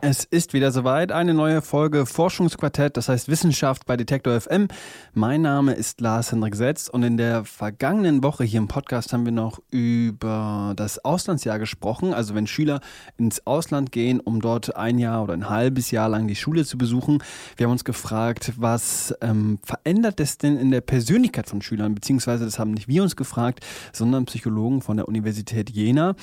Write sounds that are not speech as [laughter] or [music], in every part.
Es ist wieder soweit, eine neue Folge Forschungsquartett, das heißt Wissenschaft bei Detektor FM. Mein Name ist Lars Hendrik Setz und in der vergangenen Woche hier im Podcast haben wir noch über das Auslandsjahr gesprochen, also wenn Schüler ins Ausland gehen, um dort ein Jahr oder ein halbes Jahr lang die Schule zu besuchen. Wir haben uns gefragt, was ähm, verändert es denn in der Persönlichkeit von Schülern, beziehungsweise das haben nicht wir uns gefragt, sondern Psychologen von der Universität Jena.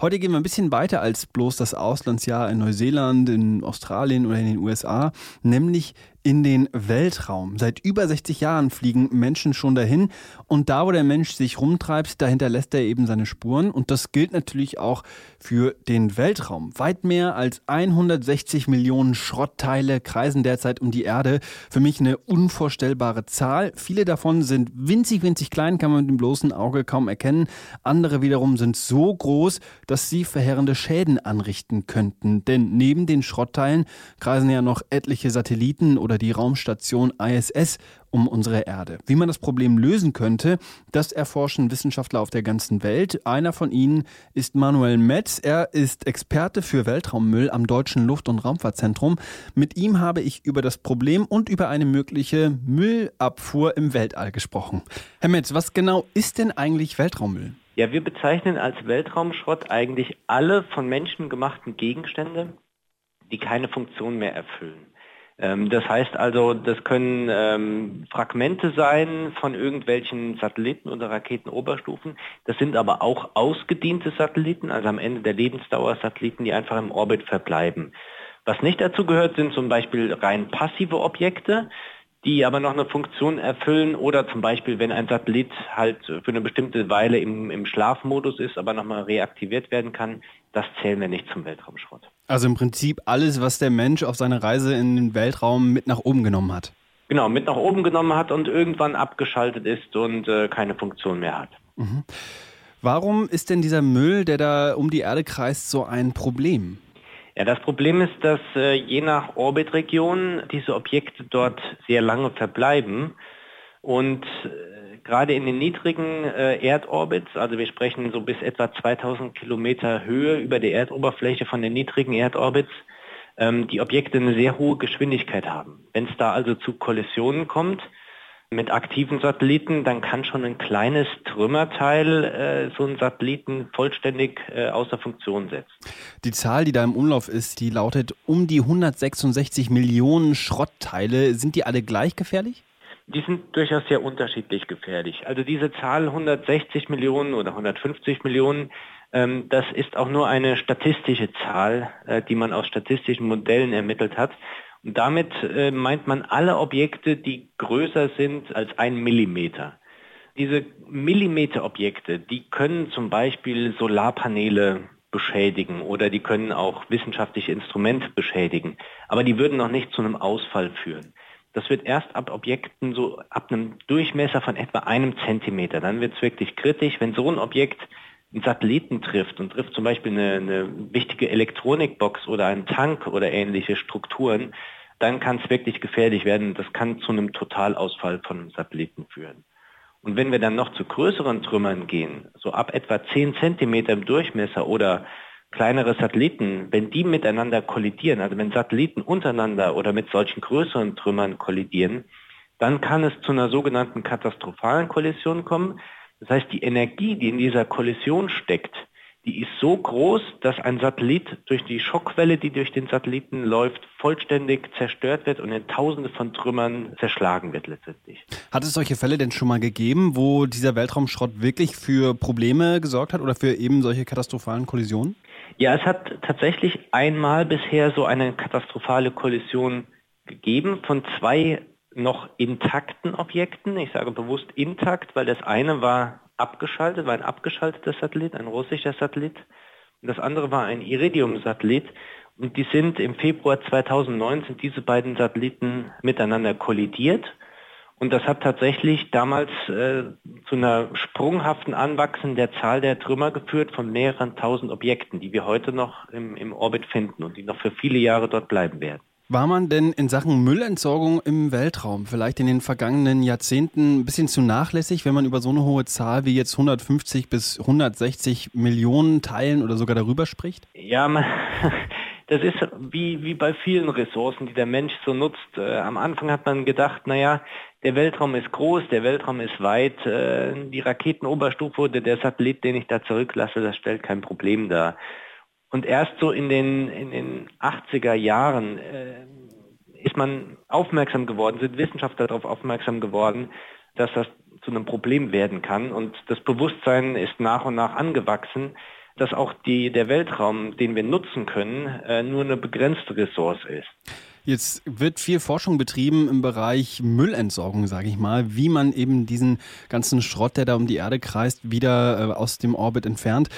Heute gehen wir ein bisschen weiter als bloß das Auslandsjahr in Neuseeland, in Australien oder in den USA, nämlich in den Weltraum. Seit über 60 Jahren fliegen Menschen schon dahin und da, wo der Mensch sich rumtreibt, da hinterlässt er eben seine Spuren und das gilt natürlich auch für den Weltraum. Weit mehr als 160 Millionen Schrottteile kreisen derzeit um die Erde. Für mich eine unvorstellbare Zahl. Viele davon sind winzig, winzig klein, kann man mit dem bloßen Auge kaum erkennen. Andere wiederum sind so groß, dass sie verheerende Schäden anrichten könnten. Denn neben den Schrottteilen kreisen ja noch etliche Satelliten oder die Raumstation ISS um unsere Erde. Wie man das Problem lösen könnte, das erforschen Wissenschaftler auf der ganzen Welt. Einer von ihnen ist Manuel Metz. Er ist Experte für Weltraummüll am Deutschen Luft- und Raumfahrtzentrum. Mit ihm habe ich über das Problem und über eine mögliche Müllabfuhr im Weltall gesprochen. Herr Metz, was genau ist denn eigentlich Weltraummüll? Ja, wir bezeichnen als Weltraumschrott eigentlich alle von Menschen gemachten Gegenstände, die keine Funktion mehr erfüllen. Ähm, das heißt also, das können ähm, Fragmente sein von irgendwelchen Satelliten oder Raketenoberstufen. Das sind aber auch ausgediente Satelliten, also am Ende der Lebensdauer Satelliten, die einfach im Orbit verbleiben. Was nicht dazu gehört, sind zum Beispiel rein passive Objekte die aber noch eine Funktion erfüllen oder zum Beispiel, wenn ein Satellit halt für eine bestimmte Weile im, im Schlafmodus ist, aber nochmal reaktiviert werden kann, das zählen wir nicht zum Weltraumschrott. Also im Prinzip alles, was der Mensch auf seiner Reise in den Weltraum mit nach oben genommen hat. Genau, mit nach oben genommen hat und irgendwann abgeschaltet ist und äh, keine Funktion mehr hat. Mhm. Warum ist denn dieser Müll, der da um die Erde kreist, so ein Problem? Ja, das Problem ist, dass äh, je nach Orbitregion diese Objekte dort sehr lange verbleiben und äh, gerade in den niedrigen äh, Erdorbits, also wir sprechen so bis etwa 2000 Kilometer Höhe über der Erdoberfläche von den niedrigen Erdorbits, ähm, die Objekte eine sehr hohe Geschwindigkeit haben. Wenn es da also zu Kollisionen kommt, mit aktiven Satelliten, dann kann schon ein kleines Trümmerteil äh, so einen Satelliten vollständig äh, außer Funktion setzen. Die Zahl, die da im Umlauf ist, die lautet um die 166 Millionen Schrottteile. Sind die alle gleich gefährlich? Die sind durchaus sehr unterschiedlich gefährlich. Also diese Zahl 160 Millionen oder 150 Millionen, ähm, das ist auch nur eine statistische Zahl, äh, die man aus statistischen Modellen ermittelt hat. Und damit äh, meint man alle Objekte, die größer sind als ein Millimeter. Diese Millimeterobjekte, die können zum Beispiel Solarpaneele beschädigen oder die können auch wissenschaftliche Instrumente beschädigen, aber die würden noch nicht zu einem Ausfall führen. Das wird erst ab Objekten so ab einem Durchmesser von etwa einem Zentimeter. Dann wird es wirklich kritisch, wenn so ein Objekt einen Satelliten trifft und trifft zum Beispiel eine, eine wichtige Elektronikbox oder einen Tank oder ähnliche Strukturen, dann kann es wirklich gefährlich werden. Das kann zu einem Totalausfall von einem Satelliten führen. Und wenn wir dann noch zu größeren Trümmern gehen, so ab etwa 10 Zentimeter im Durchmesser oder kleinere Satelliten, wenn die miteinander kollidieren, also wenn Satelliten untereinander oder mit solchen größeren Trümmern kollidieren, dann kann es zu einer sogenannten katastrophalen Kollision kommen. Das heißt, die Energie, die in dieser Kollision steckt, die ist so groß, dass ein Satellit durch die Schockwelle, die durch den Satelliten läuft, vollständig zerstört wird und in Tausende von Trümmern zerschlagen wird letztendlich. Hat es solche Fälle denn schon mal gegeben, wo dieser Weltraumschrott wirklich für Probleme gesorgt hat oder für eben solche katastrophalen Kollisionen? Ja, es hat tatsächlich einmal bisher so eine katastrophale Kollision gegeben von zwei noch intakten Objekten. Ich sage bewusst intakt, weil das eine war abgeschaltet, war ein abgeschalteter Satellit, ein russischer Satellit. Und das andere war ein Iridium-Satellit. Und die sind im Februar 2009 sind diese beiden Satelliten miteinander kollidiert. Und das hat tatsächlich damals äh, zu einer sprunghaften Anwachsen der Zahl der Trümmer geführt von mehreren tausend Objekten, die wir heute noch im, im Orbit finden und die noch für viele Jahre dort bleiben werden. War man denn in Sachen Müllentsorgung im Weltraum vielleicht in den vergangenen Jahrzehnten ein bisschen zu nachlässig, wenn man über so eine hohe Zahl wie jetzt 150 bis 160 Millionen Teilen oder sogar darüber spricht? Ja, man, [laughs] das ist wie, wie bei vielen Ressourcen, die der Mensch so nutzt. Äh, am Anfang hat man gedacht, naja, der Weltraum ist groß, der Weltraum ist weit, äh, die Raketenoberstufe oder der Satellit, den ich da zurücklasse, das stellt kein Problem dar. Und erst so in den, in den 80er Jahren äh, ist man aufmerksam geworden, sind Wissenschaftler darauf aufmerksam geworden, dass das zu einem Problem werden kann. Und das Bewusstsein ist nach und nach angewachsen, dass auch die, der Weltraum, den wir nutzen können, äh, nur eine begrenzte Ressource ist. Jetzt wird viel Forschung betrieben im Bereich Müllentsorgung, sage ich mal, wie man eben diesen ganzen Schrott, der da um die Erde kreist, wieder äh, aus dem Orbit entfernt.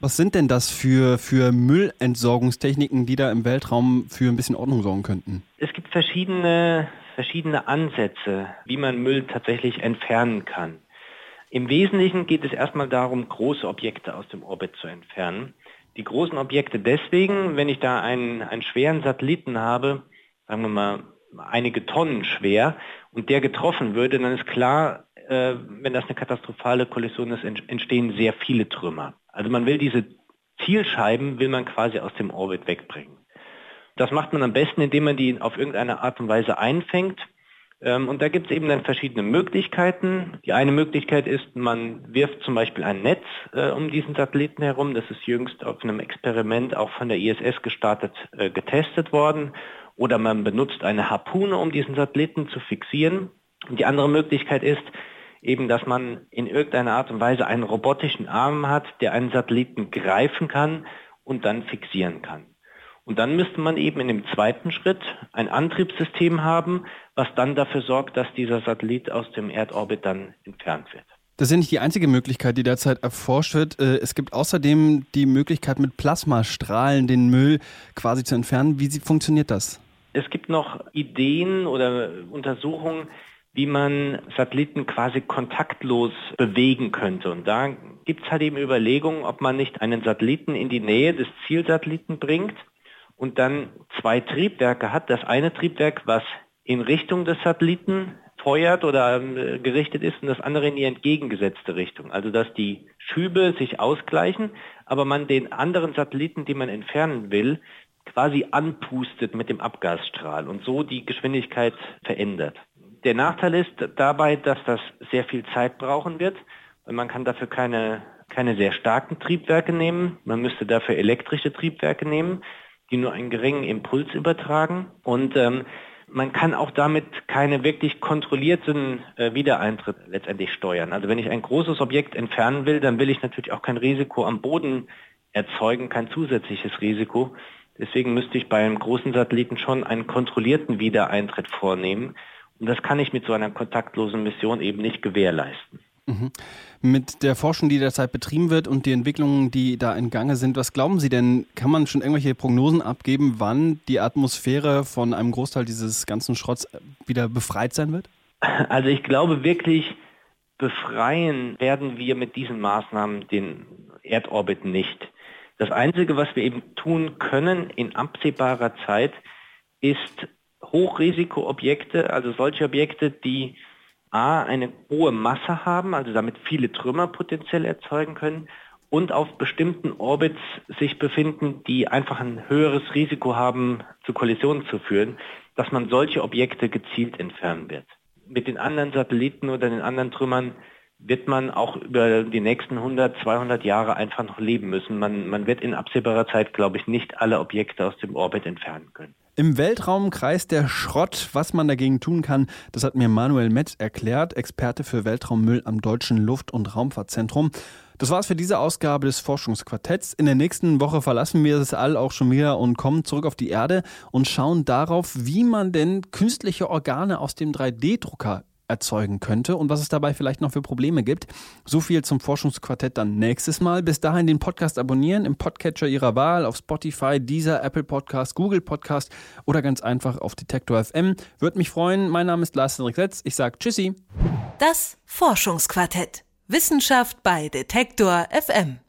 Was sind denn das für, für Müllentsorgungstechniken, die da im Weltraum für ein bisschen Ordnung sorgen könnten? Es gibt verschiedene, verschiedene Ansätze, wie man Müll tatsächlich entfernen kann. Im Wesentlichen geht es erstmal darum, große Objekte aus dem Orbit zu entfernen. Die großen Objekte deswegen, wenn ich da einen, einen schweren Satelliten habe, sagen wir mal, einige Tonnen schwer und der getroffen würde, dann ist klar, äh, wenn das eine katastrophale Kollision ist, entstehen sehr viele Trümmer. Also man will diese Zielscheiben, will man quasi aus dem Orbit wegbringen. Das macht man am besten, indem man die auf irgendeine Art und Weise einfängt. Ähm, und da gibt es eben dann verschiedene Möglichkeiten. Die eine Möglichkeit ist, man wirft zum Beispiel ein Netz äh, um diesen Satelliten herum. Das ist jüngst auf einem Experiment auch von der ISS gestartet, äh, getestet worden oder man benutzt eine Harpune, um diesen Satelliten zu fixieren. Und die andere Möglichkeit ist eben, dass man in irgendeiner Art und Weise einen robotischen Arm hat, der einen Satelliten greifen kann und dann fixieren kann. Und dann müsste man eben in dem zweiten Schritt ein Antriebssystem haben, was dann dafür sorgt, dass dieser Satellit aus dem Erdorbit dann entfernt wird. Das ist ja nicht die einzige Möglichkeit, die derzeit erforscht wird. Äh, es gibt außerdem die Möglichkeit, mit Plasmastrahlen den Müll quasi zu entfernen. Wie funktioniert das? Es gibt noch Ideen oder Untersuchungen, wie man Satelliten quasi kontaktlos bewegen könnte. Und da gibt es halt eben Überlegungen, ob man nicht einen Satelliten in die Nähe des Zielsatelliten bringt und dann zwei Triebwerke hat. Das eine Triebwerk, was in Richtung des Satelliten feuert oder äh, gerichtet ist und das andere in die entgegengesetzte Richtung. Also dass die Schübe sich ausgleichen, aber man den anderen Satelliten, die man entfernen will, quasi anpustet mit dem Abgasstrahl und so die Geschwindigkeit verändert. Der Nachteil ist dabei, dass das sehr viel Zeit brauchen wird, weil man kann dafür keine, keine sehr starken Triebwerke nehmen. Man müsste dafür elektrische Triebwerke nehmen, die nur einen geringen Impuls übertragen. Und ähm, man kann auch damit keine wirklich kontrollierten äh, Wiedereintritt letztendlich steuern. Also wenn ich ein großes Objekt entfernen will, dann will ich natürlich auch kein Risiko am Boden erzeugen, kein zusätzliches Risiko. Deswegen müsste ich bei einem großen Satelliten schon einen kontrollierten Wiedereintritt vornehmen. Und das kann ich mit so einer kontaktlosen Mission eben nicht gewährleisten. Mhm. Mit der Forschung, die derzeit betrieben wird und die Entwicklungen, die da in Gange sind, was glauben Sie denn? Kann man schon irgendwelche Prognosen abgeben, wann die Atmosphäre von einem Großteil dieses ganzen Schrotts wieder befreit sein wird? Also ich glaube wirklich, befreien werden wir mit diesen Maßnahmen den Erdorbit nicht. Das Einzige, was wir eben tun können in absehbarer Zeit, ist Hochrisikoobjekte, also solche Objekte, die A, eine hohe Masse haben, also damit viele Trümmer potenziell erzeugen können und auf bestimmten Orbits sich befinden, die einfach ein höheres Risiko haben, zu Kollisionen zu führen, dass man solche Objekte gezielt entfernen wird. Mit den anderen Satelliten oder den anderen Trümmern wird man auch über die nächsten 100, 200 Jahre einfach noch leben müssen. Man, man wird in absehbarer Zeit, glaube ich, nicht alle Objekte aus dem Orbit entfernen können. Im Weltraum kreist der Schrott. Was man dagegen tun kann, das hat mir Manuel Metz erklärt, Experte für Weltraummüll am Deutschen Luft- und Raumfahrtzentrum. Das war's für diese Ausgabe des Forschungsquartetts. In der nächsten Woche verlassen wir das All auch schon wieder und kommen zurück auf die Erde und schauen darauf, wie man denn künstliche Organe aus dem 3D-Drucker erzeugen könnte und was es dabei vielleicht noch für Probleme gibt. So viel zum Forschungsquartett dann nächstes Mal. Bis dahin den Podcast abonnieren im Podcatcher Ihrer Wahl auf Spotify, dieser Apple Podcast, Google Podcast oder ganz einfach auf Detektor FM. Würde mich freuen. Mein Name ist Lars Henrik Setz. Ich sage Tschüssi. Das Forschungsquartett. Wissenschaft bei Detektor FM.